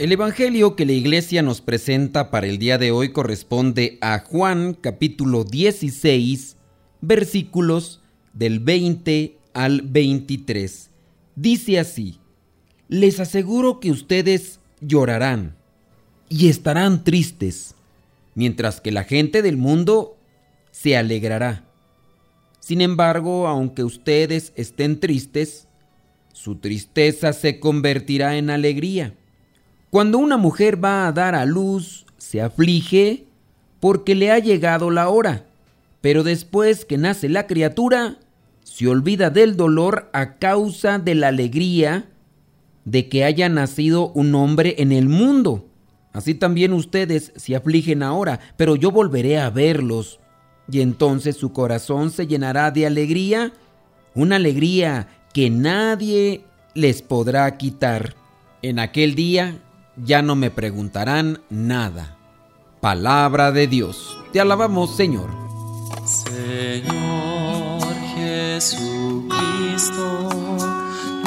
El Evangelio que la iglesia nos presenta para el día de hoy corresponde a Juan capítulo 16 versículos del 20 al 23. Dice así, les aseguro que ustedes llorarán y estarán tristes, mientras que la gente del mundo se alegrará. Sin embargo, aunque ustedes estén tristes, su tristeza se convertirá en alegría cuando una mujer va a dar a luz, se aflige porque le ha llegado la hora, pero después que nace la criatura, se olvida del dolor a causa de la alegría de que haya nacido un hombre en el mundo. Así también ustedes se afligen ahora, pero yo volveré a verlos. Y entonces su corazón se llenará de alegría, una alegría que nadie les podrá quitar. En aquel día ya no me preguntarán nada. Palabra de Dios. Te alabamos, Señor. Señor Jesucristo,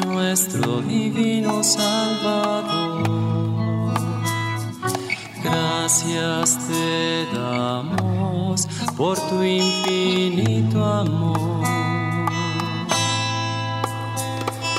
nuestro divino Salvador. Gracias te damos por tu infinito amor.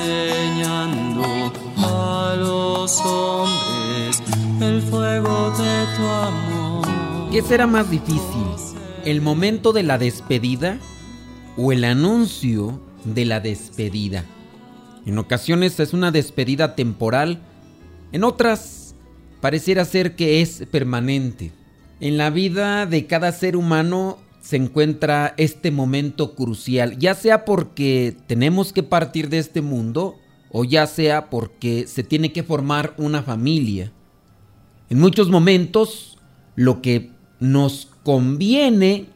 enseñando a los hombres el fuego de tu amor. ¿Qué será más difícil? ¿El momento de la despedida o el anuncio de la despedida? En ocasiones es una despedida temporal, en otras pareciera ser que es permanente. En la vida de cada ser humano se encuentra este momento crucial, ya sea porque tenemos que partir de este mundo o ya sea porque se tiene que formar una familia. En muchos momentos lo que nos conviene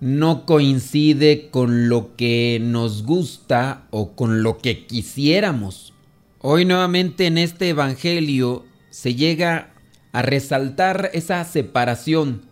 no coincide con lo que nos gusta o con lo que quisiéramos. Hoy nuevamente en este Evangelio se llega a resaltar esa separación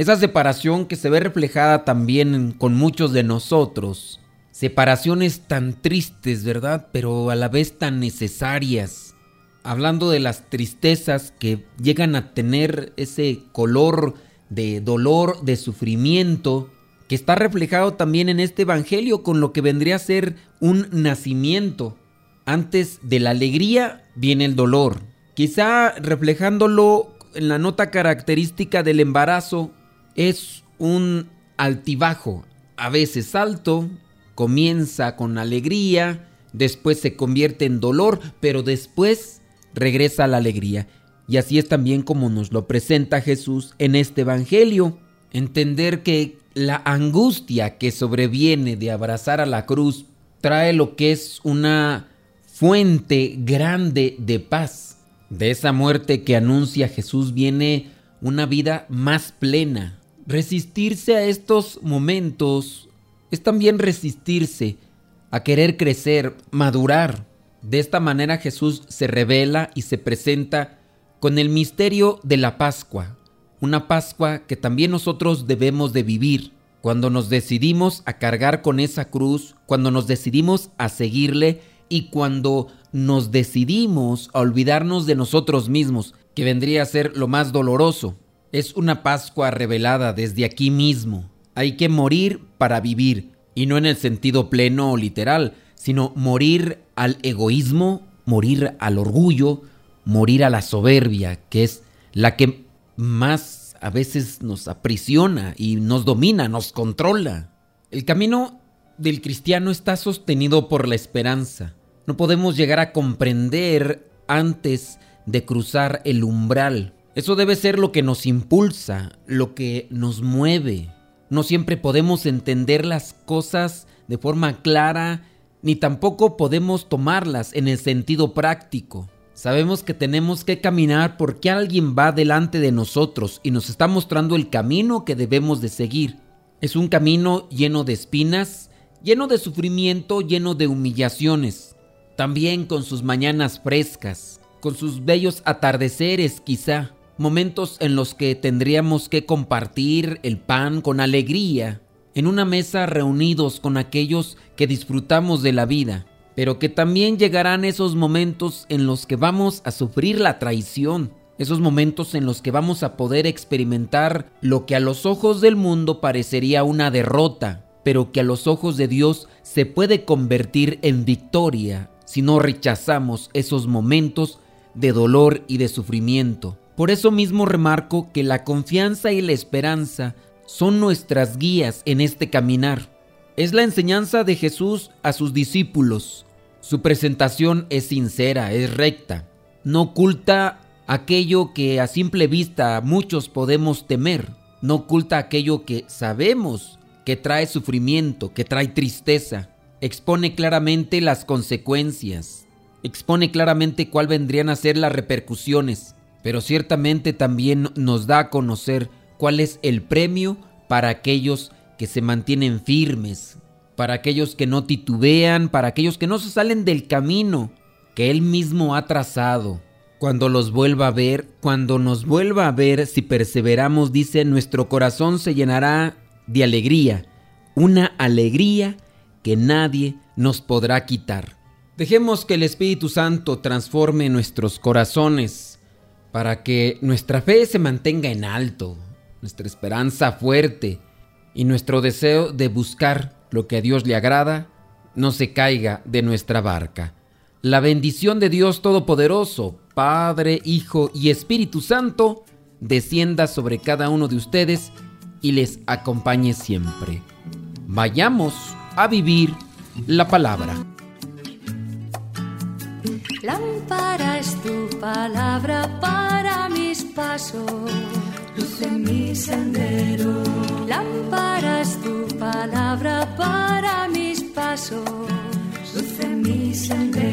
esa separación que se ve reflejada también con muchos de nosotros. Separaciones tan tristes, ¿verdad? Pero a la vez tan necesarias. Hablando de las tristezas que llegan a tener ese color de dolor, de sufrimiento, que está reflejado también en este Evangelio con lo que vendría a ser un nacimiento. Antes de la alegría viene el dolor. Quizá reflejándolo en la nota característica del embarazo es un altibajo, a veces alto, comienza con alegría, después se convierte en dolor, pero después regresa a la alegría. Y así es también como nos lo presenta Jesús en este Evangelio. Entender que la angustia que sobreviene de abrazar a la cruz trae lo que es una fuente grande de paz. De esa muerte que anuncia Jesús viene una vida más plena, Resistirse a estos momentos es también resistirse a querer crecer, madurar. De esta manera Jesús se revela y se presenta con el misterio de la Pascua, una Pascua que también nosotros debemos de vivir. Cuando nos decidimos a cargar con esa cruz, cuando nos decidimos a seguirle y cuando nos decidimos a olvidarnos de nosotros mismos, que vendría a ser lo más doloroso. Es una Pascua revelada desde aquí mismo. Hay que morir para vivir, y no en el sentido pleno o literal, sino morir al egoísmo, morir al orgullo, morir a la soberbia, que es la que más a veces nos aprisiona y nos domina, nos controla. El camino del cristiano está sostenido por la esperanza. No podemos llegar a comprender antes de cruzar el umbral. Eso debe ser lo que nos impulsa, lo que nos mueve. No siempre podemos entender las cosas de forma clara, ni tampoco podemos tomarlas en el sentido práctico. Sabemos que tenemos que caminar porque alguien va delante de nosotros y nos está mostrando el camino que debemos de seguir. Es un camino lleno de espinas, lleno de sufrimiento, lleno de humillaciones, también con sus mañanas frescas, con sus bellos atardeceres quizá, momentos en los que tendríamos que compartir el pan con alegría, en una mesa reunidos con aquellos que disfrutamos de la vida pero que también llegarán esos momentos en los que vamos a sufrir la traición, esos momentos en los que vamos a poder experimentar lo que a los ojos del mundo parecería una derrota, pero que a los ojos de Dios se puede convertir en victoria si no rechazamos esos momentos de dolor y de sufrimiento. Por eso mismo remarco que la confianza y la esperanza son nuestras guías en este caminar. Es la enseñanza de Jesús a sus discípulos. Su presentación es sincera, es recta, no oculta aquello que a simple vista muchos podemos temer, no oculta aquello que sabemos que trae sufrimiento, que trae tristeza, expone claramente las consecuencias, expone claramente cuál vendrían a ser las repercusiones, pero ciertamente también nos da a conocer cuál es el premio para aquellos que se mantienen firmes, para aquellos que no titubean, para aquellos que no se salen del camino que Él mismo ha trazado. Cuando los vuelva a ver, cuando nos vuelva a ver, si perseveramos, dice, nuestro corazón se llenará de alegría, una alegría que nadie nos podrá quitar. Dejemos que el Espíritu Santo transforme nuestros corazones para que nuestra fe se mantenga en alto, nuestra esperanza fuerte y nuestro deseo de buscar lo que a Dios le agrada, no se caiga de nuestra barca. La bendición de Dios Todopoderoso, Padre, Hijo y Espíritu Santo, descienda sobre cada uno de ustedes y les acompañe siempre. Vayamos a vivir la palabra. Lámpara es tu palabra para mis pasos, luz en mi sendero. Lámpara es tu palabra para mis pasos, luz en mi sendero.